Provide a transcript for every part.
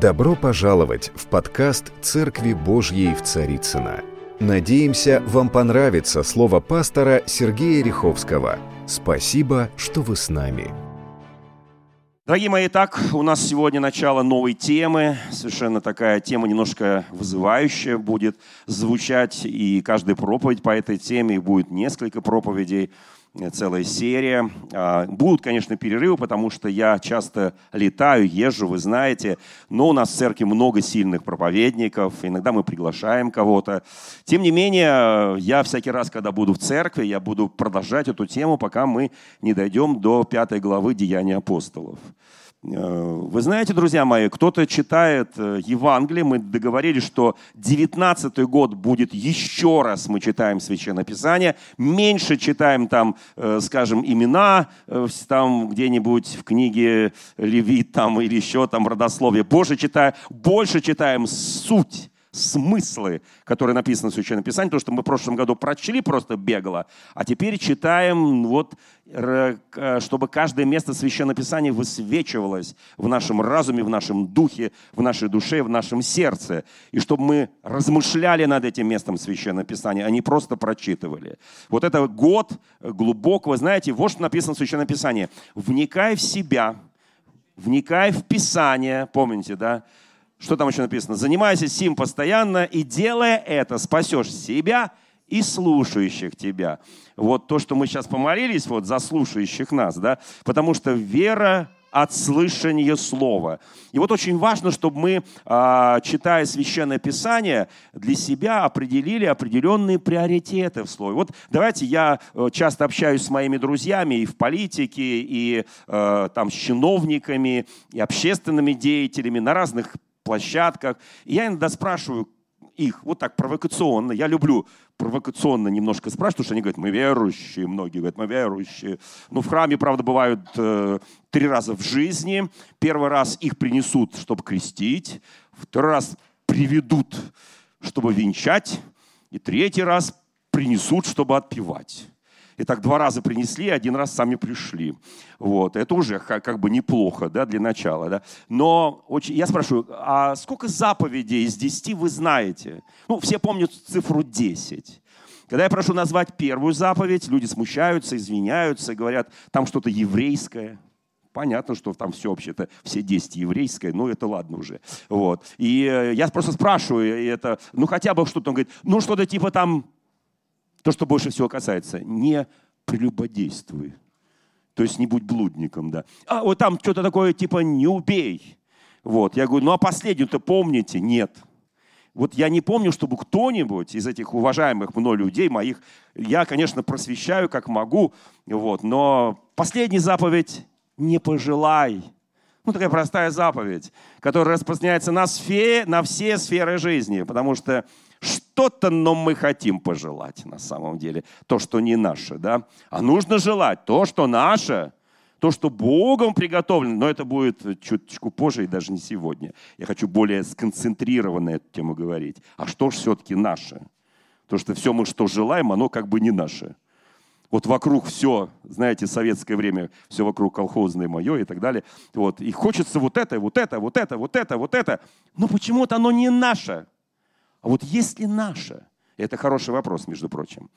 Добро пожаловать в подкаст «Церкви Божьей в Царицыно». Надеемся, вам понравится слово пастора Сергея Риховского. Спасибо, что вы с нами. Дорогие мои, так, у нас сегодня начало новой темы. Совершенно такая тема немножко вызывающая будет звучать. И каждая проповедь по этой теме, будет несколько проповедей – целая серия. А, будут, конечно, перерывы, потому что я часто летаю, езжу, вы знаете, но у нас в церкви много сильных проповедников, иногда мы приглашаем кого-то. Тем не менее, я всякий раз, когда буду в церкви, я буду продолжать эту тему, пока мы не дойдем до пятой главы Деяния апостолов. Э, вы знаете, друзья мои, кто-то читает э, Евангелие, мы договорились, что 19 год будет еще раз, мы читаем Священное Писание, меньше читаем там, э, скажем, имена, там где-нибудь в книге Левит там, или еще там родословие, больше читаем, больше читаем суть смыслы, которые написаны в Священном Писании, то, что мы в прошлом году прочли просто бегло, а теперь читаем, вот, чтобы каждое место Священного Писания высвечивалось в нашем разуме, в нашем духе, в нашей душе, в нашем сердце, и чтобы мы размышляли над этим местом Священного Писания, а не просто прочитывали. Вот это год глубокого, знаете, вот что написано в Священном Писании. «Вникай в себя, вникай в Писание», помните, да? Что там еще написано? «Занимайся сим постоянно, и делая это, спасешь себя и слушающих тебя». Вот то, что мы сейчас помолились вот за слушающих нас, да, потому что вера от слышания слова. И вот очень важно, чтобы мы, а, читая Священное Писание, для себя определили определенные приоритеты в слове. Вот давайте я э, часто общаюсь с моими друзьями и в политике, и э, там с чиновниками, и общественными деятелями на разных площадках. И я иногда спрашиваю их вот так провокационно. Я люблю провокационно немножко спрашивать, потому что они говорят, мы верующие, многие говорят, мы верующие. Ну, в храме, правда, бывают э, три раза в жизни. Первый раз их принесут, чтобы крестить. Второй раз приведут, чтобы венчать. И третий раз принесут, чтобы отпевать. И так два раза принесли, один раз сами пришли. Вот. Это уже как бы неплохо да, для начала. Да? Но очень... я спрашиваю, а сколько заповедей из десяти вы знаете? Ну, все помнят цифру 10. Когда я прошу назвать первую заповедь, люди смущаются, извиняются, говорят, там что-то еврейское. Понятно, что там все вообще-то, все 10 еврейское, но это ладно уже. Вот. И э, я просто спрашиваю, это, ну хотя бы что-то, он говорит, ну что-то типа там то, что больше всего касается, не прелюбодействуй. То есть не будь блудником, да. А вот там что-то такое типа не убей. Вот, я говорю, ну а последнюю-то помните? Нет. Вот я не помню, чтобы кто-нибудь из этих уважаемых мной людей, моих, я, конечно, просвещаю как могу, вот, но последняя заповедь – не пожелай. Ну, такая простая заповедь, которая распространяется на, сфере, на все сферы жизни, потому что что-то, но мы хотим пожелать на самом деле. То, что не наше, да? А нужно желать то, что наше, то, что Богом приготовлено, но это будет чуточку позже и даже не сегодня. Я хочу более сконцентрированно эту тему говорить. А что же все-таки наше? То, что все мы, что желаем, оно как бы не наше. Вот вокруг все, знаете, советское время, все вокруг колхозное мое и так далее. Вот. И хочется вот это, вот это, вот это, вот это, вот это. Но почему-то оно не наше. А вот есть ли наше? Это хороший вопрос, между прочим.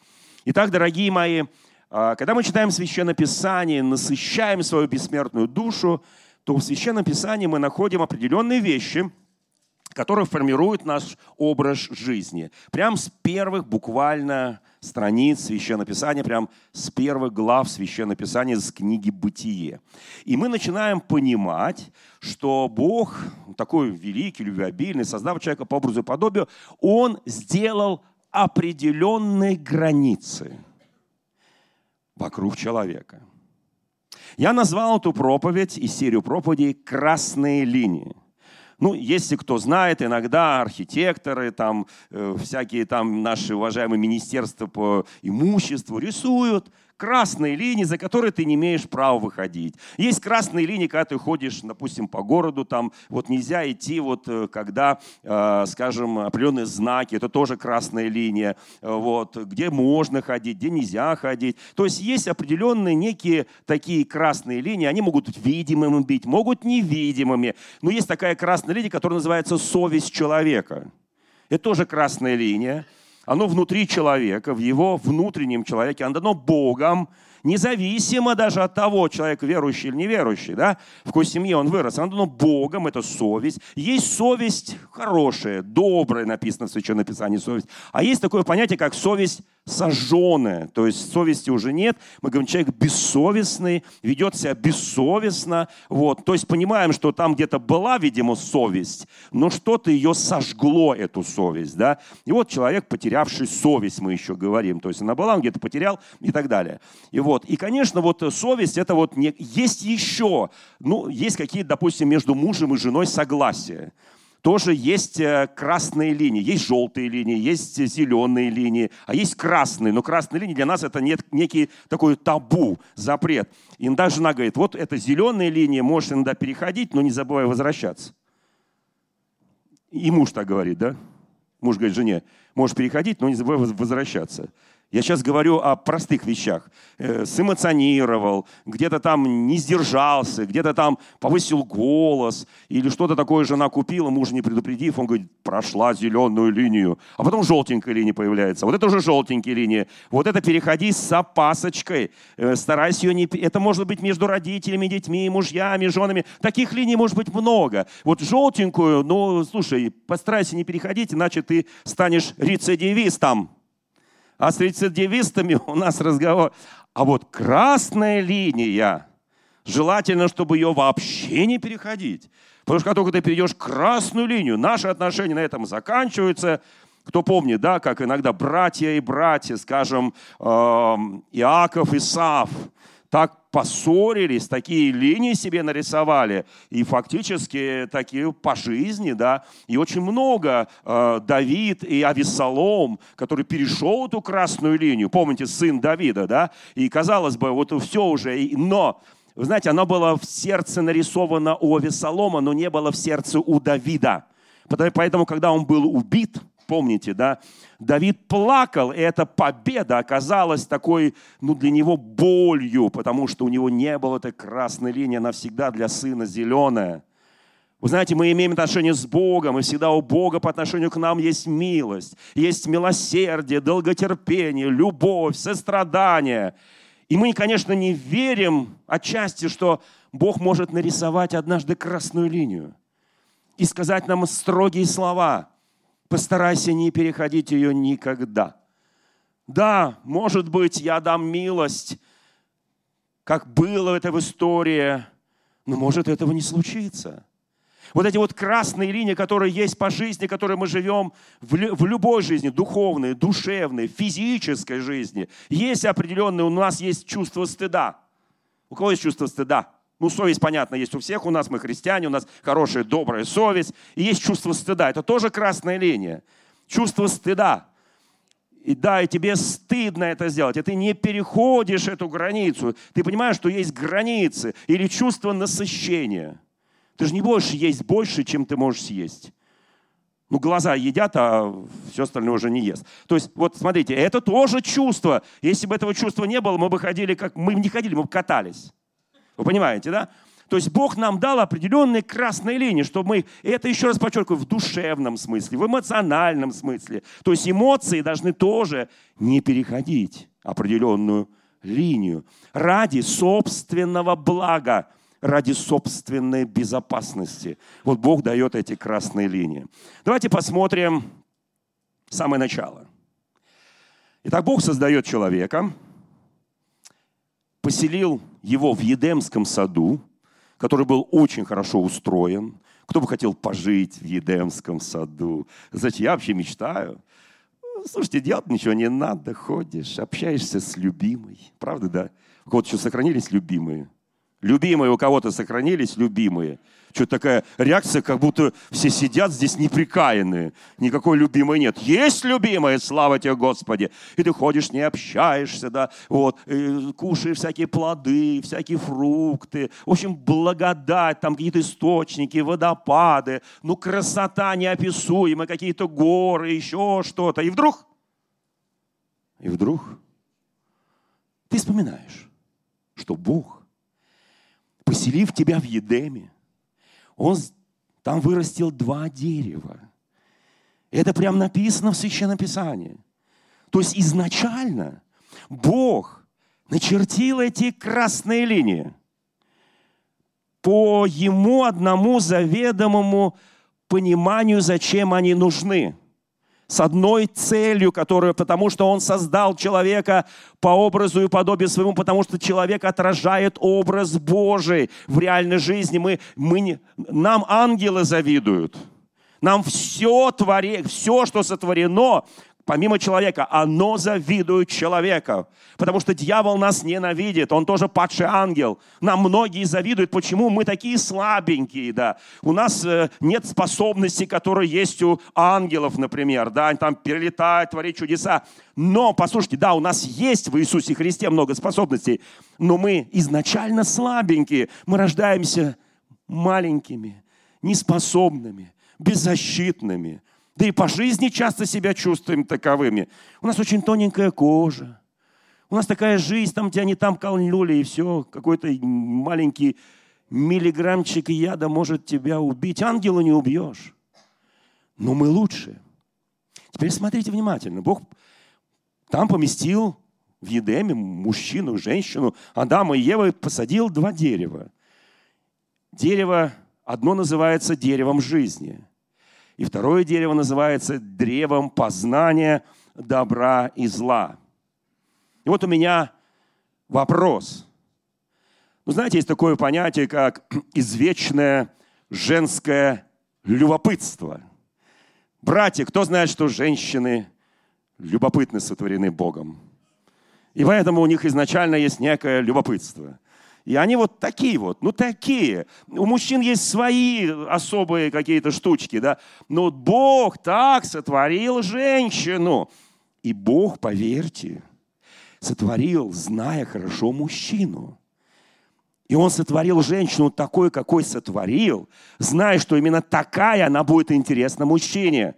Итак, дорогие мои, а, когда мы читаем Священное Писание, насыщаем свою бессмертную душу, то в Священном Писании мы находим определенные вещи, которые формируют наш образ жизни. Прям с первых буквально страниц Священного Писания, прям с первых глав Священного Писания, с книги «Бытие». И мы начинаем понимать, что Бог, такой великий, любвеобильный, создав человека по образу и подобию, Он сделал определенные границы вокруг человека. Я назвал эту проповедь и серию проповедей «Красные линии». Ну, если кто знает, иногда архитекторы, там, э, всякие там наши уважаемые министерства по имуществу рисуют красные линии, за которые ты не имеешь права выходить. Есть красные линии, когда ты ходишь, допустим, по городу, там вот нельзя идти, вот э, когда, э, скажем, определенные знаки, это тоже красная линия, вот, где можно ходить, где нельзя ходить. То есть есть определенные некие такие красные линии, они могут быть видимыми быть, могут невидимыми, но есть такая красная линия, которая называется совесть человека. Это тоже красная линия. Оно внутри человека, в его внутреннем человеке. Оно дано Богом, независимо даже от того, человек верующий или неверующий, да, в какой семье он вырос. Оно дано Богом, это совесть. Есть совесть хорошая, добрая, написано в Священном Писании совесть. А есть такое понятие, как совесть сожженное, то есть совести уже нет. Мы говорим, человек бессовестный, ведет себя бессовестно. Вот. То есть понимаем, что там где-то была, видимо, совесть, но что-то ее сожгло, эту совесть. Да? И вот человек, потерявший совесть, мы еще говорим. То есть она была, он где-то потерял и так далее. И, вот. и конечно, вот совесть, это вот не... есть еще, ну, есть какие-то, допустим, между мужем и женой согласия тоже есть э, красные линии. Есть желтые линии, есть зеленые линии, а есть красные. Но красные линии для нас это некий такой табу, запрет. Иногда жена говорит, вот это зеленые линии, можешь иногда переходить, но не забывай возвращаться. И муж так говорит, да? Муж говорит жене, можешь переходить, но не забывай возвращаться. Я сейчас говорю о простых вещах. Э, сэмоционировал, где-то там не сдержался, где-то там повысил голос, или что-то такое жена купила, муж не предупредив, он говорит, прошла зеленую линию, а потом желтенькая линия появляется. Вот это уже желтенькие линии. Вот это переходи с опасочкой, э, старайся ее не... Это может быть между родителями, детьми, мужьями, женами. Таких линий может быть много. Вот желтенькую, ну, слушай, постарайся не переходить, иначе ты станешь рецидивистом. А с рецидивистами у нас разговор. А вот красная линия, желательно, чтобы ее вообще не переходить. Потому что как только ты перейдешь красную линию, наши отношения на этом заканчиваются. Кто помнит, да, как иногда братья и братья, скажем, эм, Иаков и Сав, так поссорились, такие линии себе нарисовали, и фактически такие по жизни, да, и очень много э, Давид и Авесолом, который перешел эту красную линию, помните, сын Давида, да, и казалось бы, вот все уже, но вы знаете, оно было в сердце нарисовано у Авесолома, но не было в сердце у Давида. Поэтому, когда он был убит, помните, да, Давид плакал, и эта победа оказалась такой, ну, для него болью, потому что у него не было этой красной линии, она всегда для сына зеленая. Вы знаете, мы имеем отношение с Богом, и всегда у Бога по отношению к нам есть милость, есть милосердие, долготерпение, любовь, сострадание. И мы, конечно, не верим отчасти, что Бог может нарисовать однажды красную линию и сказать нам строгие слова – Постарайся не переходить ее никогда. Да, может быть, я дам милость, как было это в истории, но может этого не случиться. Вот эти вот красные линии, которые есть по жизни, которые мы живем в, в любой жизни, духовной, душевной, физической жизни, есть определенные, у нас есть чувство стыда. У кого есть чувство стыда? Ну, совесть, понятно, есть у всех у нас, мы христиане, у нас хорошая, добрая совесть. И есть чувство стыда. Это тоже красная линия. Чувство стыда. И да, и тебе стыдно это сделать, и ты не переходишь эту границу. Ты понимаешь, что есть границы или чувство насыщения. Ты же не будешь есть больше, чем ты можешь съесть. Ну, глаза едят, а все остальное уже не ест. То есть, вот смотрите, это тоже чувство. Если бы этого чувства не было, мы бы ходили как... Мы не ходили, мы бы катались. Вы понимаете, да? То есть Бог нам дал определенные красные линии, чтобы мы, и это еще раз подчеркиваю, в душевном смысле, в эмоциональном смысле. То есть эмоции должны тоже не переходить определенную линию ради собственного блага, ради собственной безопасности. Вот Бог дает эти красные линии. Давайте посмотрим самое начало. Итак, Бог создает человека – поселил его в Едемском саду, который был очень хорошо устроен. Кто бы хотел пожить в Едемском саду? Знаете, я вообще мечтаю. Слушайте, делать ничего не надо, ходишь, общаешься с любимой. Правда, да? Кого-то еще сохранились любимые? Любимые у кого-то сохранились, любимые. Что такая реакция, как будто все сидят здесь неприкаянные. Никакой любимой нет. Есть любимая, слава тебе, Господи. И ты ходишь, не общаешься, да, вот, кушаешь всякие плоды, всякие фрукты. В общем, благодать, там какие-то источники, водопады, ну, красота неописуемая, какие-то горы, еще что-то. И вдруг, и вдруг ты вспоминаешь, что Бог, поселив тебя в Едеме, Он там вырастил два дерева. Это прям написано в Священном Писании. То есть изначально Бог начертил эти красные линии по ему одному заведомому пониманию, зачем они нужны – с одной целью, которую, потому что Он создал человека по образу и подобию своему, потому что человек отражает образ Божий в реальной жизни. Мы, мы не, нам ангелы завидуют. Нам все, твори, все, что сотворено, помимо человека, оно завидует человека. Потому что дьявол нас ненавидит, он тоже падший ангел. Нам многие завидуют, почему мы такие слабенькие, да. У нас э, нет способностей, которые есть у ангелов, например, да, там перелетают, творить чудеса. Но, послушайте, да, у нас есть в Иисусе Христе много способностей, но мы изначально слабенькие. Мы рождаемся маленькими, неспособными, беззащитными – да и по жизни часто себя чувствуем таковыми. У нас очень тоненькая кожа. У нас такая жизнь, там тебя не там колнули, и все. Какой-то маленький миллиграммчик яда может тебя убить. Ангела не убьешь. Но мы лучше. Теперь смотрите внимательно. Бог там поместил в Едеме мужчину, женщину, Адама и Ева посадил два дерева. Дерево, одно называется деревом жизни – и второе дерево называется древом познания добра и зла. И вот у меня вопрос. Ну, знаете, есть такое понятие, как извечное женское любопытство. Братья, кто знает, что женщины любопытны сотворены Богом? И поэтому у них изначально есть некое любопытство. И они вот такие вот, ну такие. У мужчин есть свои особые какие-то штучки, да. Но Бог так сотворил женщину. И Бог, поверьте, сотворил, зная хорошо мужчину. И он сотворил женщину такой, какой сотворил, зная, что именно такая она будет интересна мужчине.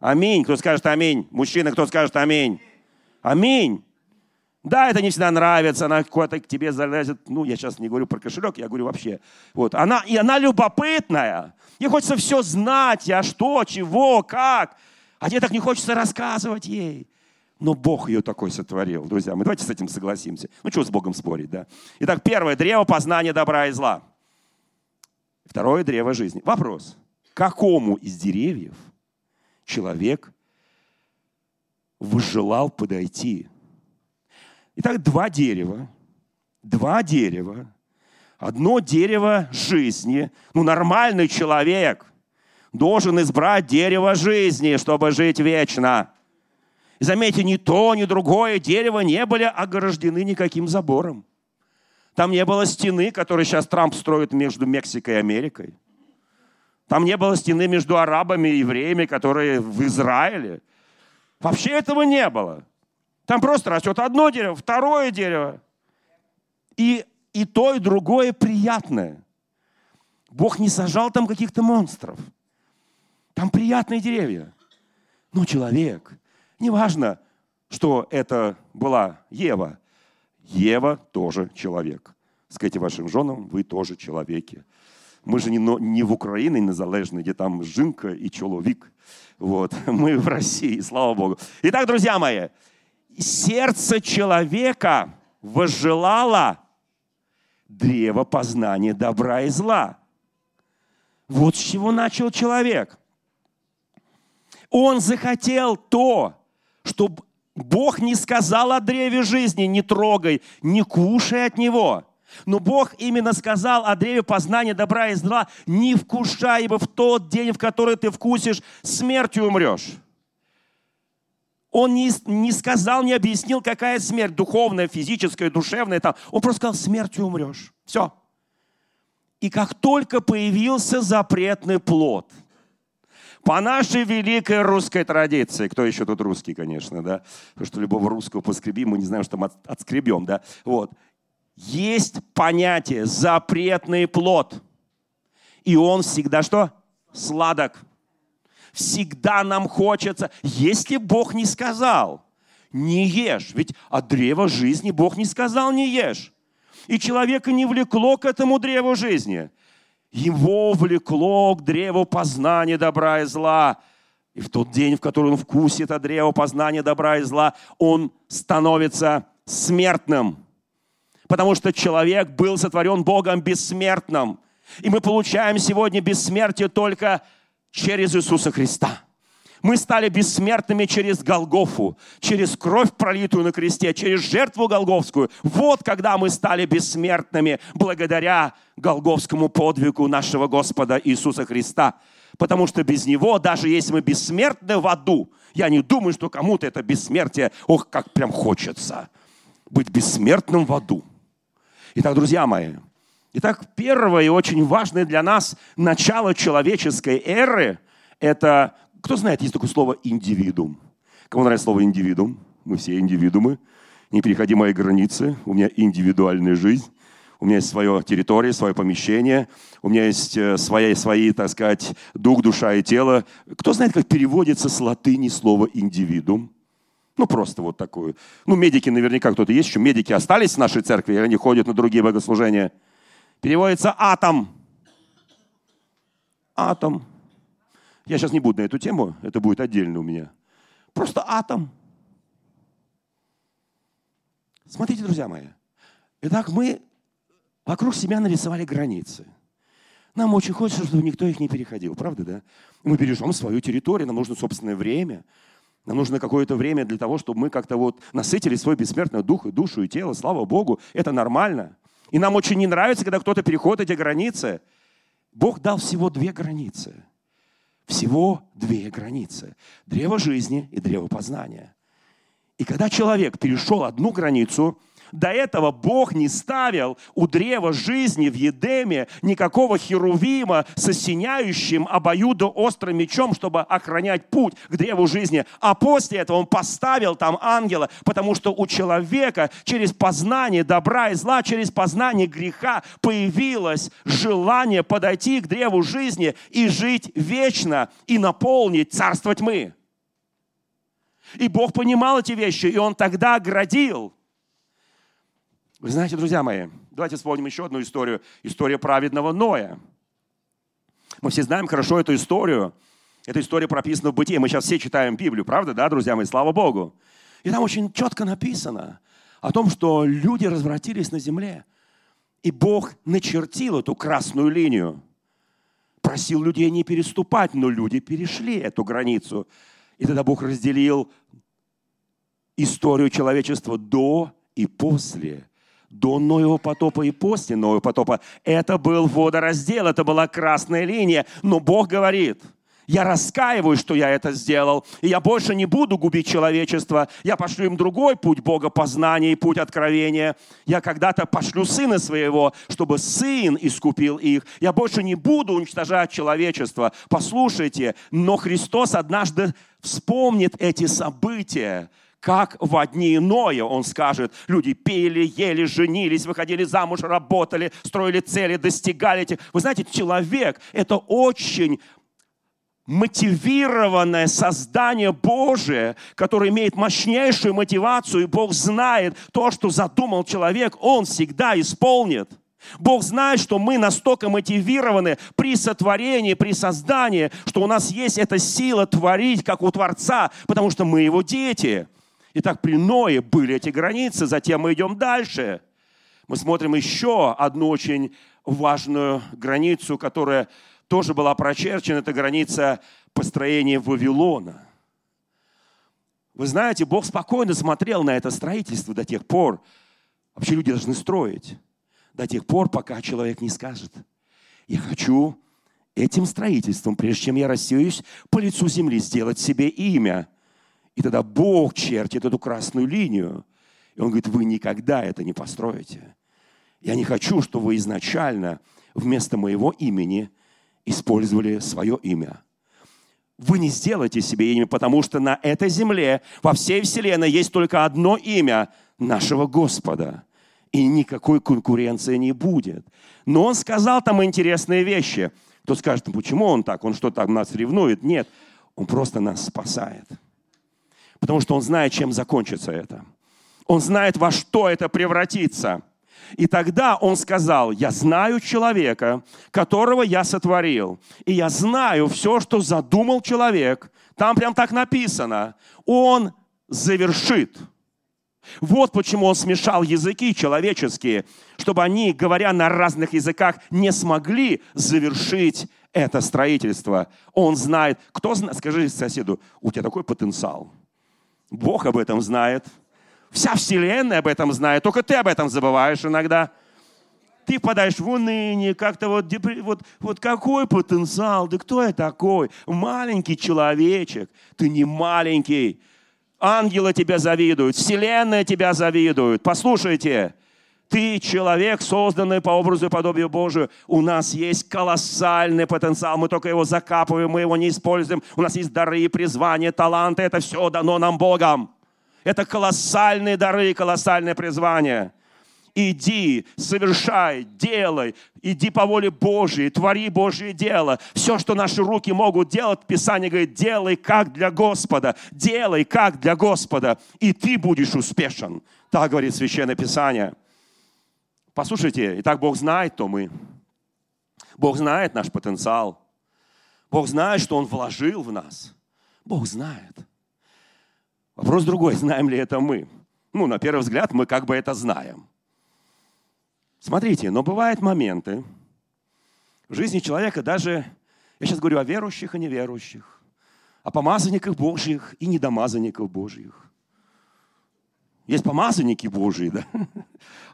Аминь. Кто скажет аминь? Мужчина, кто скажет аминь? Аминь. Да, это не всегда нравится, она куда-то к тебе залезет. Ну, я сейчас не говорю про кошелек, я говорю вообще. Вот. Она, и она любопытная. Ей хочется все знать, а что, чего, как. А тебе так не хочется рассказывать ей. Но Бог ее такой сотворил. Друзья, мы давайте с этим согласимся. Ну, что с Богом спорить, да? Итак, первое, древо познания добра и зла. Второе, древо жизни. Вопрос. Какому из деревьев человек выжелал подойти Итак, два дерева. Два дерева. Одно дерево жизни. Ну, нормальный человек должен избрать дерево жизни, чтобы жить вечно. И заметьте, ни то, ни другое дерево не были ограждены никаким забором. Там не было стены, которую сейчас Трамп строит между Мексикой и Америкой. Там не было стены между арабами и евреями, которые в Израиле. Вообще этого не было. Там просто растет одно дерево, второе дерево. И, и то, и другое приятное. Бог не сажал там каких-то монстров. Там приятные деревья. Но человек, неважно, что это была Ева, Ева тоже человек. Скажите вашим женам, вы тоже человеки. Мы же не, не в Украине незалежной, где там жинка и человек. Вот. Мы в России, слава Богу. Итак, друзья мои, сердце человека возжелало древо познания добра и зла. Вот с чего начал человек. Он захотел то, чтобы Бог не сказал о древе жизни, не трогай, не кушай от него. Но Бог именно сказал о древе познания добра и зла, не вкушай, ибо в тот день, в который ты вкусишь, смертью умрешь. Он не, не сказал, не объяснил, какая смерть, духовная, физическая, душевная. Там. Он просто сказал, смертью умрешь. Все. И как только появился запретный плод, по нашей великой русской традиции, кто еще тут русский, конечно, да, потому что любого русского поскреби, мы не знаем, что мы отскребем, да, вот. Есть понятие запретный плод. И он всегда что? Сладок всегда нам хочется, если Бог не сказал, не ешь. Ведь от древа жизни Бог не сказал, не ешь. И человека не влекло к этому древу жизни. Его влекло к древу познания добра и зла. И в тот день, в который он вкусит от древа познания добра и зла, он становится смертным. Потому что человек был сотворен Богом бессмертным. И мы получаем сегодня бессмертие только через Иисуса Христа. Мы стали бессмертными через Голгофу, через кровь, пролитую на кресте, через жертву Голговскую. Вот когда мы стали бессмертными благодаря Голговскому подвигу нашего Господа Иисуса Христа. Потому что без Него, даже если мы бессмертны в аду, я не думаю, что кому-то это бессмертие, ох, как прям хочется быть бессмертным в аду. Итак, друзья мои, Итак, первое и очень важное для нас начало человеческой эры – это, кто знает, есть такое слово «индивидуум». Кому нравится слово «индивидуум»? Мы все индивидуумы. Не переходи мои границы. У меня индивидуальная жизнь. У меня есть свое территория, свое помещение. У меня есть э, свои, свои, так сказать, дух, душа и тело. Кто знает, как переводится с латыни слово «индивидуум»? Ну, просто вот такое. Ну, медики наверняка кто-то есть еще. Медики остались в нашей церкви, они ходят на другие богослужения – переводится атом. Атом. Я сейчас не буду на эту тему, это будет отдельно у меня. Просто атом. Смотрите, друзья мои. Итак, мы вокруг себя нарисовали границы. Нам очень хочется, чтобы никто их не переходил, правда, да? Мы бережем свою территорию, нам нужно собственное время. Нам нужно какое-то время для того, чтобы мы как-то вот насытили свой бессмертный дух и душу и тело. Слава Богу, это нормально. И нам очень не нравится, когда кто-то переходит эти границы. Бог дал всего две границы. Всего две границы. Древо жизни и древо познания. И когда человек перешел одну границу – до этого Бог не ставил у древа жизни в Едеме никакого херувима с осеняющим обоюдоострым мечом, чтобы охранять путь к древу жизни. А после этого Он поставил там ангела, потому что у человека через познание добра и зла, через познание греха появилось желание подойти к древу жизни и жить вечно, и наполнить царство тьмы. И Бог понимал эти вещи, и Он тогда оградил вы знаете, друзья мои, давайте вспомним еще одну историю. История праведного Ноя. Мы все знаем хорошо эту историю. Эта история прописана в Бытие. Мы сейчас все читаем Библию, правда, да, друзья мои? Слава Богу. И там очень четко написано о том, что люди развратились на земле. И Бог начертил эту красную линию. Просил людей не переступать, но люди перешли эту границу. И тогда Бог разделил историю человечества до и после до Ноева потопа и после Ноева потопа. Это был водораздел, это была красная линия. Но Бог говорит, я раскаиваюсь, что я это сделал, и я больше не буду губить человечество. Я пошлю им другой путь Бога познания и путь откровения. Я когда-то пошлю сына своего, чтобы сын искупил их. Я больше не буду уничтожать человечество. Послушайте, но Христос однажды вспомнит эти события, как в дни Ноя, он скажет, люди пели, ели, женились, выходили замуж, работали, строили цели, достигали этих. Вы знаете, человек – это очень мотивированное создание Божие, которое имеет мощнейшую мотивацию, и Бог знает то, что задумал человек, Он всегда исполнит. Бог знает, что мы настолько мотивированы при сотворении, при создании, что у нас есть эта сила творить, как у Творца, потому что мы Его дети – Итак, при Ное были эти границы, затем мы идем дальше. Мы смотрим еще одну очень важную границу, которая тоже была прочерчена, это граница построения Вавилона. Вы знаете, Бог спокойно смотрел на это строительство до тех пор, вообще люди должны строить, до тех пор, пока человек не скажет, я хочу этим строительством, прежде чем я рассеюсь, по лицу земли сделать себе имя – И тогда Бог чертит эту красную линию. И он говорит, вы никогда это не построите. Я не хочу, чтобы вы изначально вместо моего имени использовали свое имя. Вы не сделаете себе имя, потому что на этой земле, во всей вселенной есть только одно имя нашего Господа. И никакой конкуренции не будет. Но он сказал там интересные вещи. Кто скажет, «Ну, почему он так? Он что, там нас ревнует? Нет, он просто нас спасает. Потому что он знает, чем закончится это. Он знает, во что это превратится. И тогда он сказал, я знаю человека, которого я сотворил. И я знаю все, что задумал человек. Там прям так написано. Он завершит. Вот почему он смешал языки человеческие, чтобы они, говоря на разных языках, не смогли завершить это строительство. Он знает. Кто знает? Скажи соседу, у тебя такой потенциал. Бог об этом знает. Вся вселенная об этом знает. Только ты об этом забываешь иногда. Ты впадаешь в уныние, как-то вот, вот, вот какой потенциал, да кто я такой? Маленький человечек. Ты не маленький. Ангелы тебя завидуют, вселенная тебя завидует. Послушайте, ты человек, созданный по образу и подобию Божию. У нас есть колоссальный потенциал. Мы только его закапываем, мы его не используем. У нас есть дары, призвания, таланты. Это все дано нам Богом. Это колоссальные дары, колоссальное призвание. Иди, совершай, делай, иди по воле Божьей, твори Божье дело. Все, что наши руки могут делать, Писание говорит, делай как для Господа, делай как для Господа, и ты будешь успешен. Так говорит Священное Писание. Послушайте, и так Бог знает, то мы. Бог знает наш потенциал. Бог знает, что Он вложил в нас. Бог знает. Вопрос другой, знаем ли это мы? Ну, на первый взгляд, мы как бы это знаем. Смотрите, но бывают моменты в жизни человека, даже, я сейчас говорю о верующих и неверующих, о помазанниках Божьих и недомазанниках Божьих. Есть помазанники Божьи, да?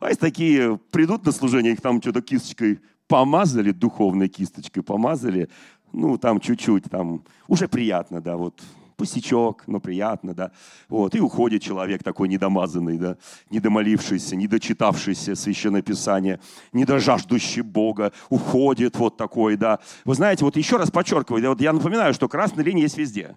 А есть такие, придут на служение, их там что-то кисточкой помазали, духовной кисточкой помазали, ну, там чуть-чуть, там, уже приятно, да, вот пустячок, но приятно, да. Вот, и уходит человек такой недомазанный, да, недомолившийся, недочитавшийся Священное Писание, недожаждущий Бога, уходит вот такой, да. Вы знаете, вот еще раз подчеркиваю, вот я напоминаю, что красная линия есть везде.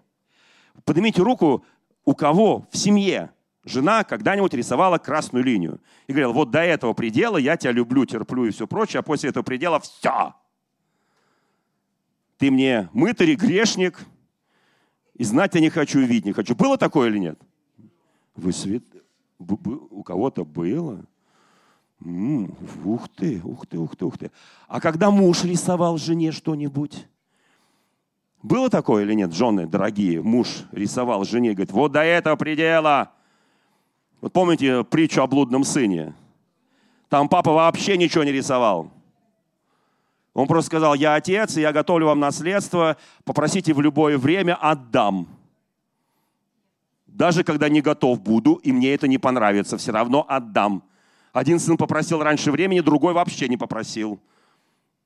Поднимите руку, у кого в семье жена когда-нибудь рисовала красную линию и говорила, вот до этого предела я тебя люблю, терплю и все прочее, а после этого предела все. Ты мне мытарь, грешник, и знать я не хочу, и видеть не хочу. Было такое или нет? Вы свет... У кого-то было? М-м, ух ты, ух ты, ух ты, ух ты. А когда муж рисовал жене что-нибудь? Было такое или нет, жены дорогие? Муж рисовал жене, говорит, вот до этого предела. Вот помните притчу о блудном сыне? Там папа вообще ничего не рисовал. Он просто сказал, я отец, и я готовлю вам наследство, попросите в любое время, отдам. Даже когда не готов буду, и мне это не понравится, все равно отдам. Один сын попросил раньше времени, другой вообще не попросил.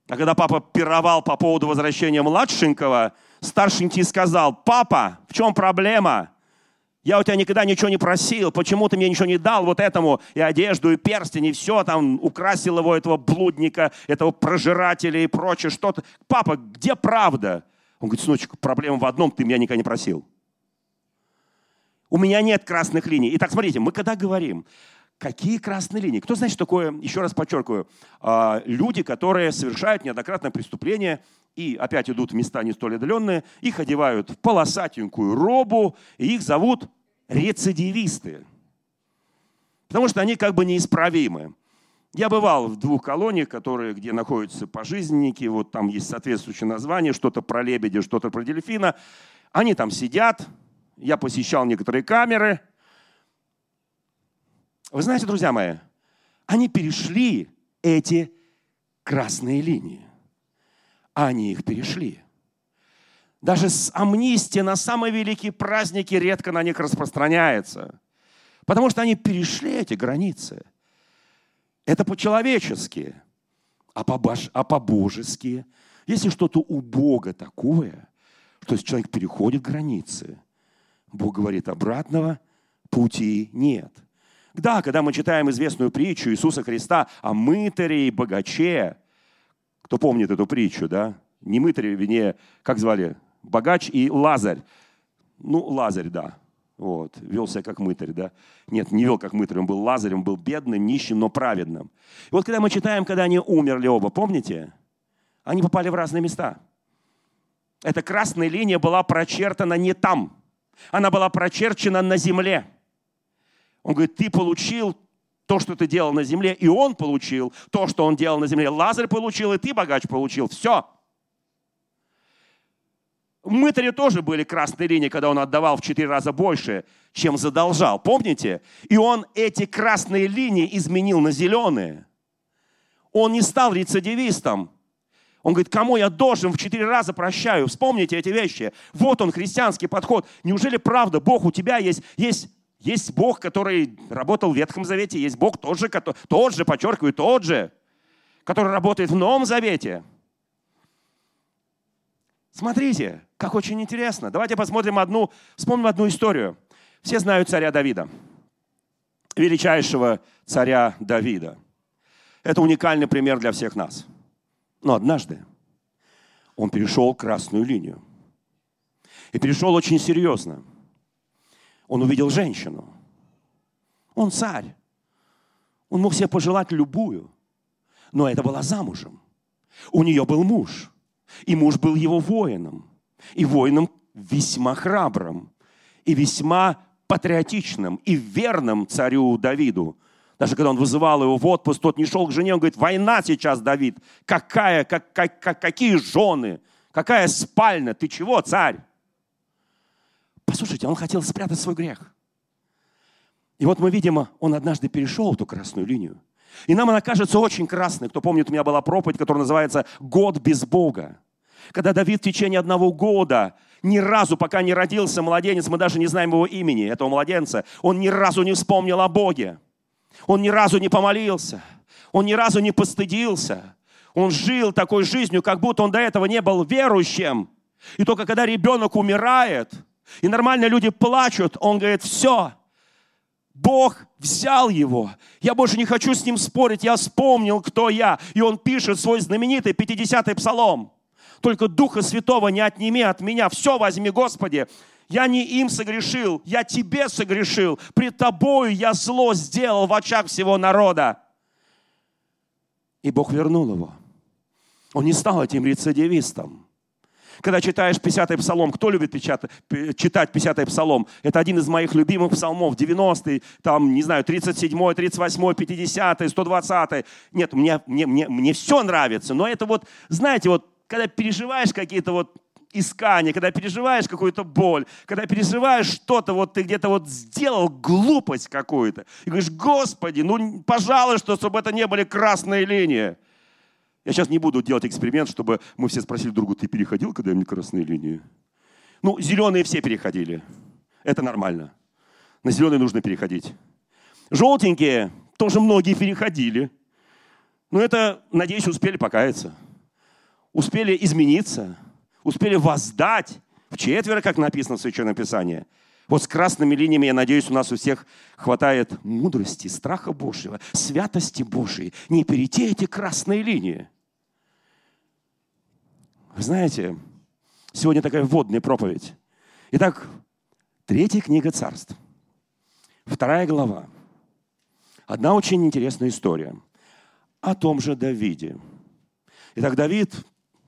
А когда папа пировал по поводу возвращения младшенького, старшенький сказал, папа, в чем проблема? Я у тебя никогда ничего не просил, почему ты мне ничего не дал, вот этому и одежду, и перстень, и все там, украсил его, этого блудника, этого прожирателя и прочее, что-то. Папа, где правда? Он говорит, сыночек, проблема в одном, ты меня никогда не просил. У меня нет красных линий. Итак, смотрите, мы когда говорим, какие красные линии? Кто знает, что такое, еще раз подчеркиваю, а, люди, которые совершают неоднократное преступление и опять идут в места не столь отдаленные, их одевают в полосатенькую робу, и их зовут рецидивисты. Потому что они как бы неисправимы. Я бывал в двух колониях, которые, где находятся пожизненники, вот там есть соответствующее название, что-то про лебедя, что-то про дельфина. Они там сидят, я посещал некоторые камеры. Вы знаете, друзья мои, они перешли эти красные линии. Они их перешли. Даже с амнистия на самые великие праздники редко на них распространяется. Потому что они перешли эти границы. Это по-человечески. А по-божески, если что-то у Бога такое, что если человек переходит границы, Бог говорит, обратного пути нет. Да, когда мы читаем известную притчу Иисуса Христа о мытаре и богаче, кто помнит эту притчу, да? Не мытаре, вернее, как звали? Богач и Лазарь. Ну, Лазарь, да. Вот, вел себя как мытарь, да? Нет, не вел как мытарь, он был лазарем, был бедным, нищим, но праведным. И вот когда мы читаем, когда они умерли оба, помните? Они попали в разные места. Эта красная линия была прочертана не там. Она была прочерчена на земле. Он говорит, ты получил то, что ты делал на земле, и он получил то, что он делал на земле. Лазарь получил, и ты, богач, получил. Все. Мытари тоже были красные линии, когда он отдавал в четыре раза больше, чем задолжал. Помните? И он эти красные линии изменил на зеленые. Он не стал рецидивистом. Он говорит, кому я должен, в четыре раза прощаю. Вспомните эти вещи. Вот он, христианский подход. Неужели правда, Бог у тебя есть, есть, есть Бог, который работал в Ветхом Завете, есть Бог тот же, который, тот же, подчеркиваю, тот же, который работает в Новом Завете. Смотрите, как очень интересно. Давайте посмотрим одну, вспомним одну историю. Все знают царя Давида, величайшего царя Давида. Это уникальный пример для всех нас. Но однажды он перешел красную линию. И перешел очень серьезно. Он увидел женщину. Он царь. Он мог себе пожелать любую. Но это была замужем. У нее был муж. И муж был его воином. И воином весьма храбрым. И весьма патриотичным и верным царю Давиду. Даже когда он вызывал его в отпуск, тот не шел к жене, он говорит, война сейчас, Давид. Какая, как, как, как, какие жены? Какая спальня? Ты чего, царь? Послушайте, он хотел спрятать свой грех. И вот мы видим, он однажды перешел эту красную линию. И нам она кажется очень красной. Кто помнит, у меня была проповедь, которая называется «Год без Бога». Когда Давид в течение одного года, ни разу, пока не родился младенец, мы даже не знаем его имени, этого младенца, он ни разу не вспомнил о Боге. Он ни разу не помолился. Он ни разу не постыдился. Он жил такой жизнью, как будто он до этого не был верующим. И только когда ребенок умирает, и нормальные люди плачут, он говорит, все, Бог взял его. Я больше не хочу с ним спорить, я вспомнил, кто я. И он пишет свой знаменитый 50-й псалом. Только Духа Святого не отними от меня. Все возьми, Господи. Я не им согрешил, я тебе согрешил. Пред тобою я зло сделал в очах всего народа. И Бог вернул его. Он не стал этим рецидивистом. Когда читаешь 50-й псалом, кто любит печатать, читать 50-й псалом? Это один из моих любимых псалмов, 90-й, там, не знаю, 37-й, 38-й, 50-й, 120-й. Нет, мне, мне, мне, мне все нравится, но это вот, знаете, вот, когда переживаешь какие-то вот искание, когда переживаешь какую-то боль, когда переживаешь что-то, вот ты где-то вот сделал глупость какую-то, и говоришь, Господи, ну, пожалуйста, чтобы это не были красные линии. Я сейчас не буду делать эксперимент, чтобы мы все спросили другу, ты переходил когда-нибудь красные линии? Ну, зеленые все переходили. Это нормально. На зеленые нужно переходить. Желтенькие тоже многие переходили. Но это, надеюсь, успели покаяться. Успели измениться успели воздать в четверо, как написано в Священном Писании. Вот с красными линиями, я надеюсь, у нас у всех хватает мудрости, страха Божьего, святости Божьей. Не перейти эти красные линии. Знаете, сегодня такая вводная проповедь. Итак, третья книга царств. Вторая глава. Одна очень интересная история о том же Давиде. Итак, Давид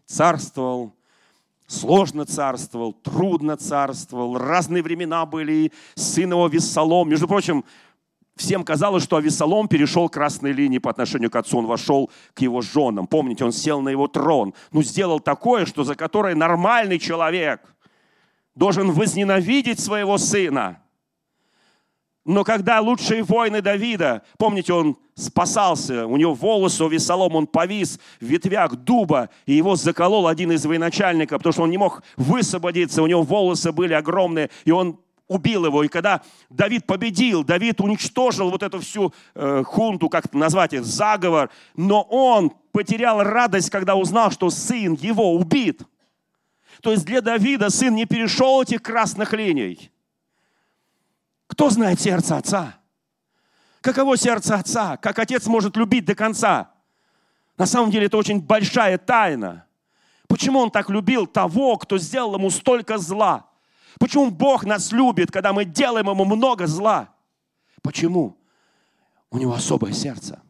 царствовал сложно царствовал, трудно царствовал, разные времена были, сын его Виссалом. Между прочим, всем казалось, что Авессалом перешел красные линии по отношению к отцу, он вошел к его женам. Помните, он сел на его трон. Ну, сделал такое, что за которое нормальный человек должен возненавидеть своего сына – но когда лучшие воины Давида, помните, он спасался, у него волосы у Весолом, он повис в ветвях дуба, и его заколол один из военачальников, потому что он не мог высвободиться, у него волосы были огромные, и он убил его. И когда Давид победил, Давид уничтожил вот эту всю э, хунту, как назвать их, заговор, но он потерял радость, когда узнал, что сын его убит. То есть для Давида сын не перешел этих красных линий – Кто знает сердце Отца? Каково сердце Отца? Как Отец может любить до конца? На самом деле это очень большая тайна. Почему Он так любил того, кто сделал Ему столько зла? Почему Бог нас любит, когда мы делаем Ему много зла? Почему? У Него особое сердце.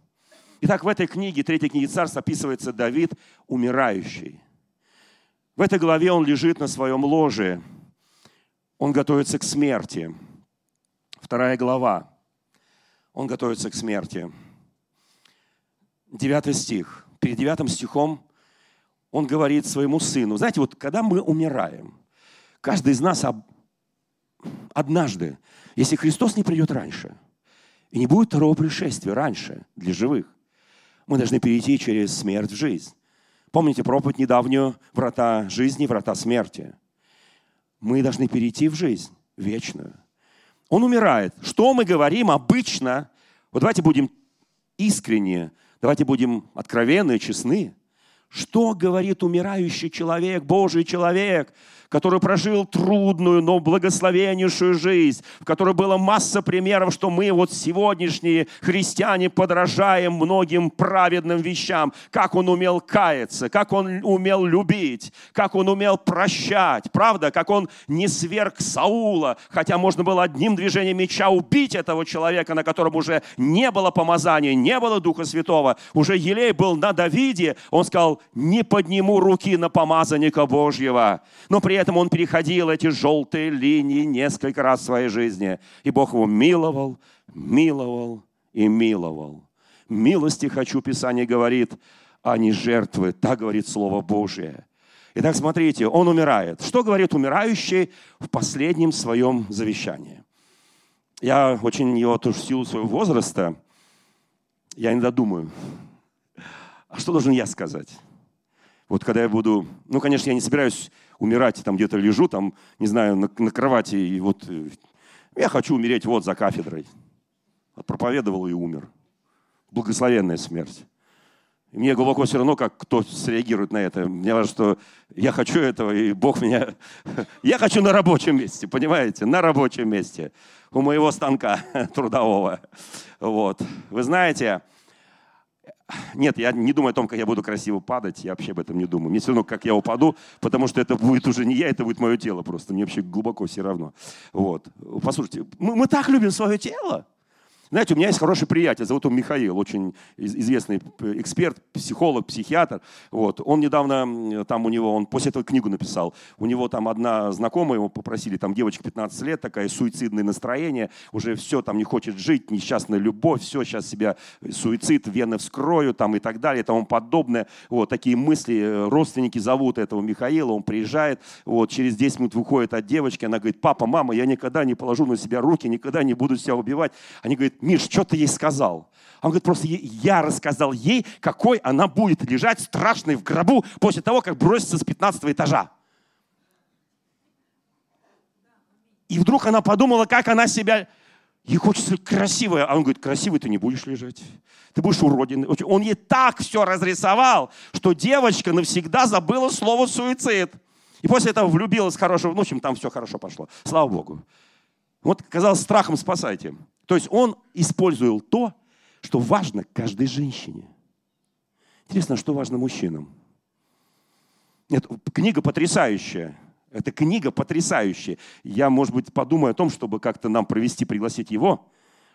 Итак, в этой книге, третьей книге царств, описывается Давид умирающий. В этой главе он лежит на своем ложе. Он готовится к смерти. Вторая глава. Он готовится к смерти. Девятый стих. Перед девятым стихом он говорит своему сыну. Знаете, вот когда мы умираем, каждый из нас однажды, если Христос не придет раньше, и не будет второго пришествия раньше для живых, мы должны перейти через смерть в жизнь. Помните проповедь недавнюю «Врата жизни, врата смерти». Мы должны перейти в жизнь вечную. Он умирает. Что мы говорим обычно? Вот давайте будем искренне, давайте будем откровенны честны. Что говорит умирающий человек, Божий человек, который прожил трудную, но благословеннейшую жизнь, в которой была масса примеров, что мы вот сегодняшние христиане подражаем многим праведным вещам, как он умел каяться, как он умел любить, как он умел прощать, правда, как он не сверг Саула, хотя можно было одним движением меча убить этого человека, на котором уже не было помазания, не было Духа Святого, уже Елей был на Давиде, он сказал, не подниму руки на помазанника Божьего. Но при этом он переходил эти желтые линии несколько раз в своей жизни. И Бог его миловал, миловал и миловал. Милости хочу, Писание говорит, а не жертвы. Так говорит Слово Божие. Итак, смотрите, он умирает. Что говорит умирающий в последнем своем завещании? Я очень его тоже в силу своего возраста, я иногда думаю, а что должен я сказать? Вот когда я буду, ну, конечно, я не собираюсь умирать, там где-то лежу, там, не знаю, на, на кровати, и вот э, я хочу умереть вот за кафедрой. Проповедовал и умер. Благословенная смерть. Мне глубоко все равно, как кто среагирует на это. Мне важно, что я хочу этого, и Бог меня... Я хочу на рабочем месте, понимаете? На рабочем месте. У моего станка трудового. Вот. Вы знаете, нет, я не думаю о том, как я буду красиво падать, я вообще об этом не думаю. Мне все равно, как я упаду, потому что это будет уже не я, это будет мое тело просто. Мне вообще глубоко все равно. Вот. Послушайте, мы, мы так любим свое тело. Знаете, у меня есть хороший приятель, зовут его Михаил, очень известный эксперт, психолог, психиатр. Вот. Он недавно, там у него, он после этого книгу написал. У него там одна знакомая, его попросили, там девочка 15 лет, такая суицидное настроение, уже все, там не хочет жить, несчастная любовь, все, сейчас себя суицид, вены вскрою, там и так далее, и тому подобное. Вот такие мысли, родственники зовут этого Михаила, он приезжает, вот через 10 минут выходит от девочки, она говорит, папа, мама, я никогда не положу на себя руки, никогда не буду себя убивать. Они говорят, Миш, что ты ей сказал? Он говорит, просто я рассказал ей, какой она будет лежать страшной в гробу после того, как бросится с 15 этажа. И вдруг она подумала, как она себя... Ей хочется красивая. А он говорит, красивой ты не будешь лежать. Ты будешь уродин. Он ей так все разрисовал, что девочка навсегда забыла слово суицид. И после этого влюбилась хорошего. Ну, в общем, там все хорошо пошло. Слава Богу. Вот, казалось, страхом спасайте. То есть он использовал то, что важно каждой женщине. Интересно, что важно мужчинам? Нет, книга потрясающая. Это книга потрясающая. Я, может быть, подумаю о том, чтобы как-то нам провести, пригласить его,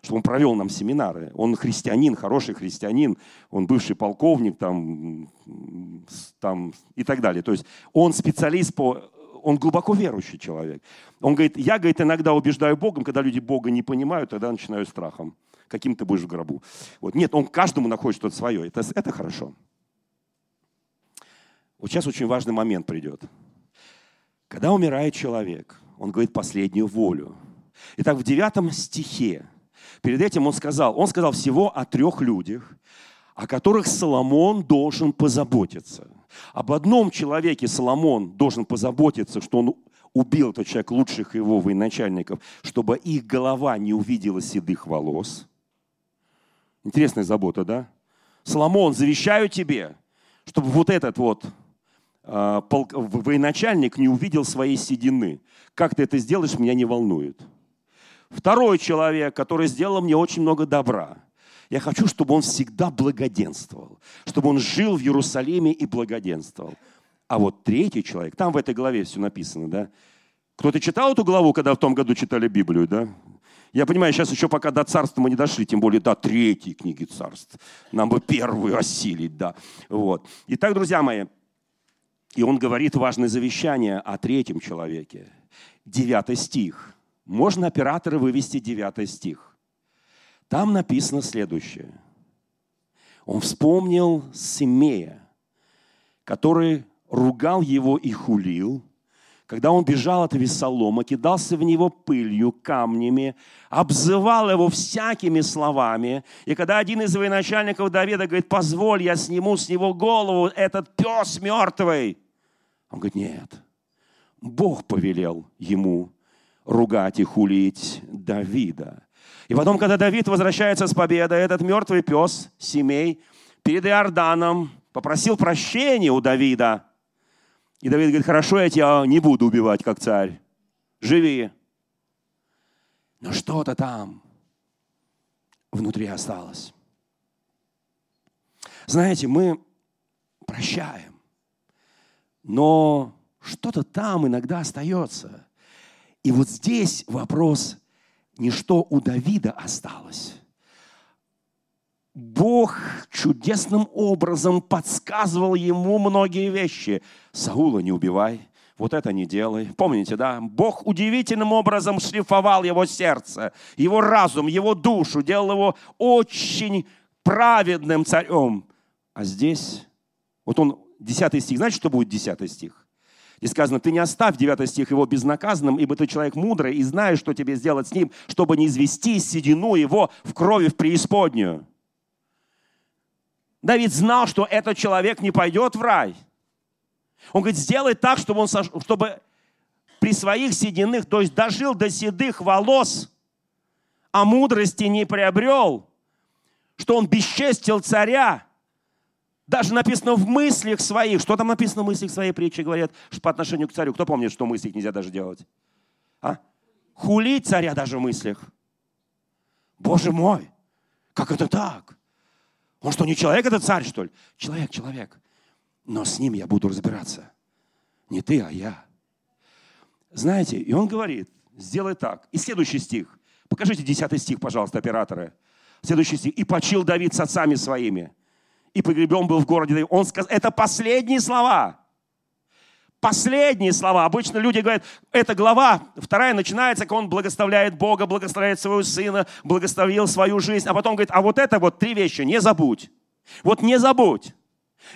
чтобы он провел нам семинары. Он христианин, хороший христианин, он бывший полковник там, там, и так далее. То есть он специалист по он глубоко верующий человек. Он говорит, я, говорит, иногда убеждаю Богом, когда люди Бога не понимают, тогда начинаю страхом. Каким ты будешь в гробу. Вот. Нет, он каждому находит что-то свое. Это, это хорошо. Вот сейчас очень важный момент придет. Когда умирает человек, он говорит последнюю волю. Итак, в девятом стихе, перед этим он сказал, он сказал всего о трех людях, о которых Соломон должен позаботиться. Об одном человеке Соломон должен позаботиться, что он убил этот человек лучших его военачальников, чтобы их голова не увидела седых волос. Интересная забота, да? Соломон, завещаю тебе, чтобы вот этот вот э, полк, военачальник не увидел своей седины. Как ты это сделаешь, меня не волнует. Второй человек, который сделал мне очень много добра. Я хочу, чтобы он всегда благоденствовал, чтобы он жил в Иерусалиме и благоденствовал. А вот третий человек, там в этой главе все написано, да? Кто-то читал эту главу, когда в том году читали Библию, да? Я понимаю, сейчас еще пока до царства мы не дошли, тем более до третьей книги царств. Нам бы первую осилить, да. Вот. Итак, друзья мои, и он говорит важное завещание о третьем человеке. Девятый стих. Можно оператора вывести девятый стих. Там написано следующее. Он вспомнил Симея, который ругал его и хулил, когда он бежал от Весолома, кидался в него пылью, камнями, обзывал его всякими словами. И когда один из военачальников Давида говорит, позволь, я сниму с него голову, этот пес мертвый. Он говорит, нет, Бог повелел ему ругать и хулить Давида. И потом, когда Давид возвращается с победой, этот мертвый пес, семей, перед Иорданом попросил прощения у Давида – и Давид говорит, хорошо, я тебя не буду убивать, как царь. Живи. Но что-то там внутри осталось. Знаете, мы прощаем, но что-то там иногда остается. И вот здесь вопрос не что у Давида осталось, Бог чудесным образом подсказывал ему многие вещи. Саула не убивай, вот это не делай. Помните, да? Бог удивительным образом шлифовал его сердце, его разум, его душу, делал его очень праведным царем. А здесь, вот он, 10 стих, знаете, что будет 10 стих? И сказано, ты не оставь, 9 стих, его безнаказанным, ибо ты человек мудрый и знаешь, что тебе сделать с ним, чтобы не извести седину его в крови в преисподнюю. Давид знал, что этот человек не пойдет в рай. Он говорит, сделай так, чтобы, он, чтобы при своих сединных, то есть дожил до седых волос, а мудрости не приобрел, что он бесчестил царя. Даже написано в мыслях своих. Что там написано в мыслях своей притчи, говорят, что по отношению к царю. Кто помнит, что в мыслях нельзя даже делать? А? Хулить царя даже в мыслях. Боже мой, как это так? Он что, не человек, это царь, что ли? Человек, человек. Но с ним я буду разбираться. Не ты, а я. Знаете, и он говорит, сделай так. И следующий стих. Покажите десятый стих, пожалуйста, операторы. Следующий стих. «И почил Давид с отцами своими, и погребен был в городе Давид». Он сказал, это последние слова последние слова. Обычно люди говорят, эта глава, вторая начинается, как он благословляет Бога, благословляет своего сына, благословил свою жизнь, а потом говорит, а вот это вот три вещи не забудь. Вот не забудь.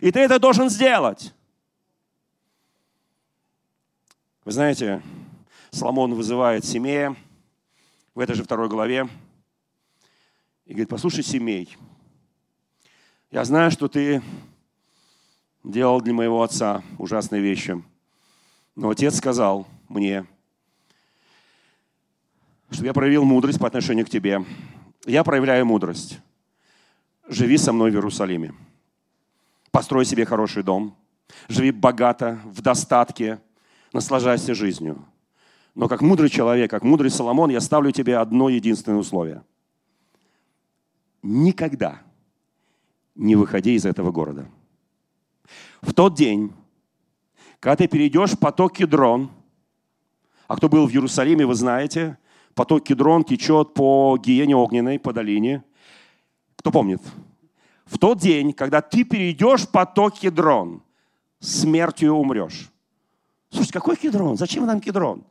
И ты это должен сделать. Вы знаете, Соломон вызывает Семея в этой же второй главе и говорит, послушай, Семей, я знаю, что ты делал для моего отца ужасные вещи – но отец сказал мне, что я проявил мудрость по отношению к тебе. Я проявляю мудрость. Живи со мной в Иерусалиме. Построй себе хороший дом. Живи богато, в достатке. Наслаждайся жизнью. Но как мудрый человек, как мудрый Соломон, я ставлю тебе одно единственное условие. Никогда не выходи из этого города. В тот день, когда ты перейдешь поток Кедрон, а кто был в Иерусалиме, вы знаете, поток Кедрон течет по гиене огненной, по долине. Кто помнит? В тот день, когда ты перейдешь поток Кедрон, смертью умрешь. Слушайте, какой Кедрон? Зачем нам Кедрон?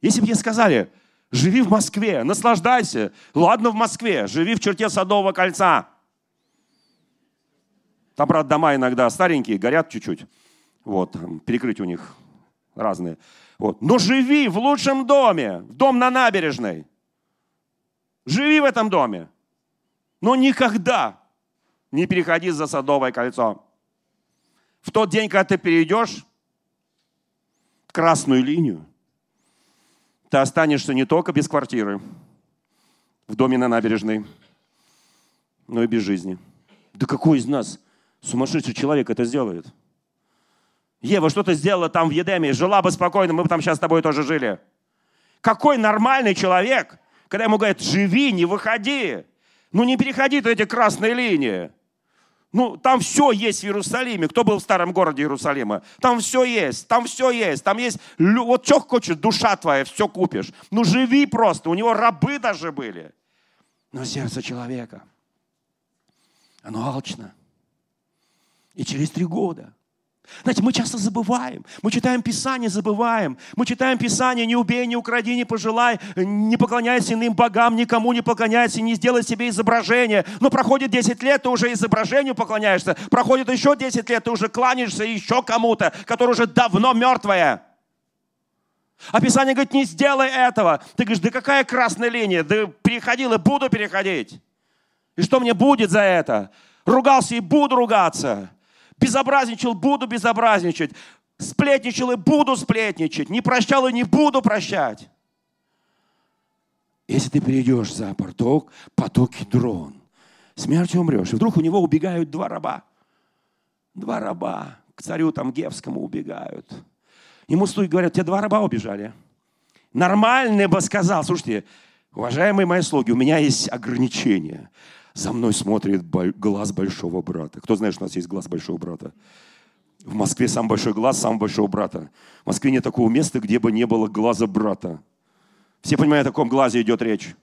Если бы мне сказали, живи в Москве, наслаждайся. Ладно, в Москве, живи в черте Садового кольца. Там, правда, дома иногда старенькие, горят чуть-чуть. Вот, перекрыть у них разные. Вот. Но живи в лучшем доме, в дом на набережной. Живи в этом доме. Но никогда не переходи за Садовое кольцо. В тот день, когда ты перейдешь красную линию, ты останешься не только без квартиры в доме на набережной, но и без жизни. Да какой из нас сумасшедший человек это сделает? Ева что ты сделала там в Едеме? Жила бы спокойно, мы бы там сейчас с тобой тоже жили. Какой нормальный человек, когда ему говорят, живи, не выходи. Ну не переходи ты эти красные линии. Ну, там все есть в Иерусалиме. Кто был в старом городе Иерусалима? Там все есть, там все есть. Там есть, вот что хочешь, душа твоя, все купишь. Ну, живи просто. У него рабы даже были. Но сердце человека, оно алчно. И через три года знаете, мы часто забываем. Мы читаем Писание, забываем. Мы читаем Писание, не убей, не укради, не пожелай, не поклоняйся иным богам, никому не поклоняйся, не сделай себе изображение. Но проходит 10 лет, ты уже изображению поклоняешься. Проходит еще 10 лет, ты уже кланяешься еще кому-то, который уже давно мертвое. А Писание говорит, не сделай этого. Ты говоришь, да какая красная линия? Да переходил и буду переходить. И что мне будет за это? Ругался и буду ругаться. Безобразничал, буду безобразничать. Сплетничал и буду сплетничать. Не прощал и не буду прощать. Если ты перейдешь за поток, потоки дрон, смертью умрешь. И вдруг у него убегают два раба. Два раба к царю там Гевскому убегают. Ему стуй говорят, тебе два раба убежали. Нормальный бы сказал, слушайте, уважаемые мои слуги, у меня есть ограничения. За мной смотрит глаз большого брата. Кто знает, что у нас есть глаз большого брата? В Москве самый большой глаз самого большого брата. В Москве нет такого места, где бы не было глаза брата. Все понимают, о каком глазе идет речь?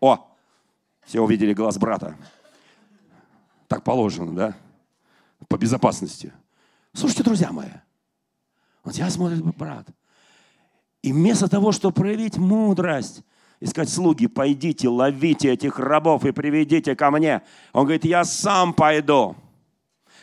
О, все увидели глаз брата. Так положено, да? По безопасности. Слушайте, друзья мои, вот тебя смотрит брат. И вместо того, чтобы проявить мудрость, и сказать, слуги, пойдите, ловите этих рабов и приведите ко мне. Он говорит, я сам пойду.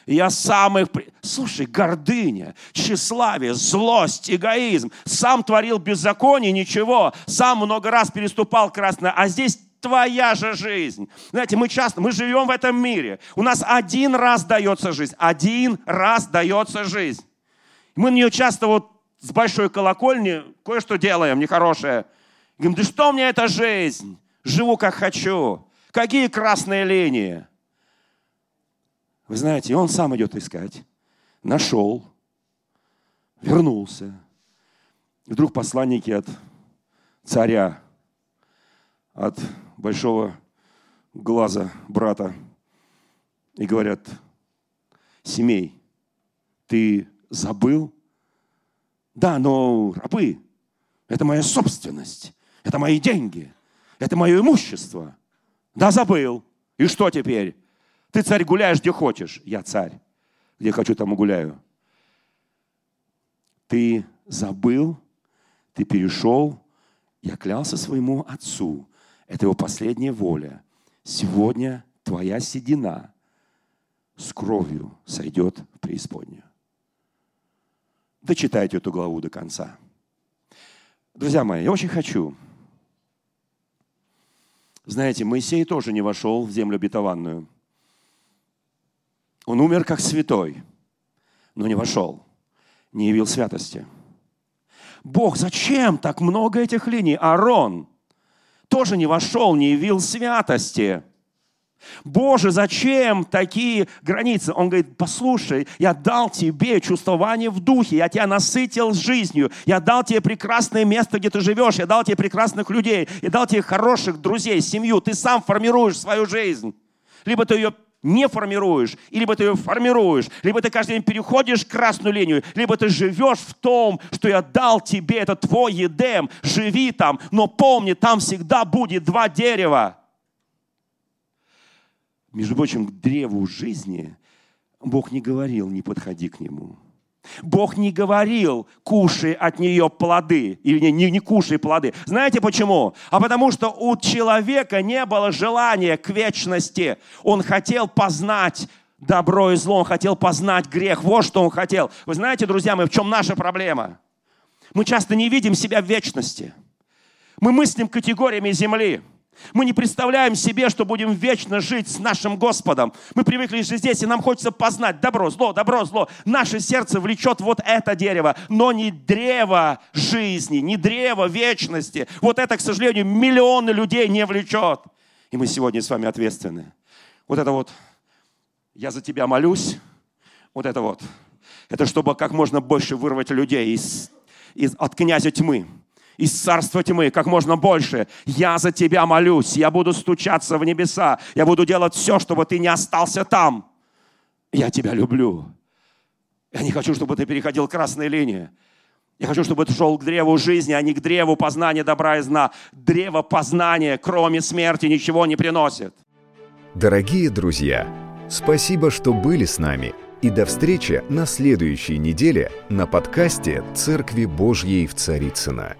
Я сам их... Слушай, гордыня, тщеславие, злость, эгоизм. Сам творил беззаконие, ничего. Сам много раз переступал красное. А здесь твоя же жизнь. Знаете, мы часто, мы живем в этом мире. У нас один раз дается жизнь. Один раз дается жизнь. Мы на нее часто вот с большой колокольни кое-что делаем нехорошее. Говорим, да что мне эта жизнь? Живу как хочу. Какие красные линии? Вы знаете, он сам идет искать. Нашел. Вернулся. И вдруг посланники от царя, от большого глаза брата, и говорят, семей, ты забыл? Да, но рабы, это моя собственность. Это мои деньги. Это мое имущество. Да, забыл. И что теперь? Ты, царь, гуляешь, где хочешь. Я царь. Где хочу, там и гуляю. Ты забыл, ты перешел. Я клялся своему отцу. Это его последняя воля. Сегодня твоя седина с кровью сойдет в преисподнюю. Дочитайте эту главу до конца. Друзья мои, я очень хочу, знаете, Моисей тоже не вошел в землю обетованную. Он умер как святой, но не вошел, не явил святости. Бог, зачем так много этих линий? Аарон тоже не вошел, не явил святости. Боже, зачем такие границы? Он говорит, послушай, я дал тебе чувствование в духе, я тебя насытил жизнью, я дал тебе прекрасное место, где ты живешь, я дал тебе прекрасных людей, я дал тебе хороших друзей, семью. Ты сам формируешь свою жизнь. Либо ты ее не формируешь, либо ты ее формируешь, либо ты каждый день переходишь красную линию, либо ты живешь в том, что я дал тебе, это твой едем, живи там, но помни, там всегда будет два дерева. Между прочим, к древу жизни Бог не говорил, не подходи к нему. Бог не говорил, кушай от нее плоды, или не, не, не кушай плоды. Знаете почему? А потому что у человека не было желания к вечности. Он хотел познать добро и зло, он хотел познать грех. Вот что он хотел. Вы знаете, друзья мои, в чем наша проблема? Мы часто не видим себя в вечности. Мы мыслим категориями земли. Мы не представляем себе, что будем вечно жить с нашим Господом. Мы привыкли жить здесь, и нам хочется познать добро, зло, добро, зло. Наше сердце влечет вот это дерево, но не древо жизни, не древо вечности. Вот это, к сожалению, миллионы людей не влечет. И мы сегодня с вами ответственны. Вот это вот, я за тебя молюсь, вот это вот. Это чтобы как можно больше вырвать людей из, из, от князя тьмы из царства тьмы как можно больше. Я за тебя молюсь, я буду стучаться в небеса, я буду делать все, чтобы ты не остался там. Я тебя люблю. Я не хочу, чтобы ты переходил красные линии. Я хочу, чтобы ты шел к древу жизни, а не к древу познания добра и зна. Древо познания, кроме смерти, ничего не приносит. Дорогие друзья, спасибо, что были с нами. И до встречи на следующей неделе на подкасте «Церкви Божьей в Царицына.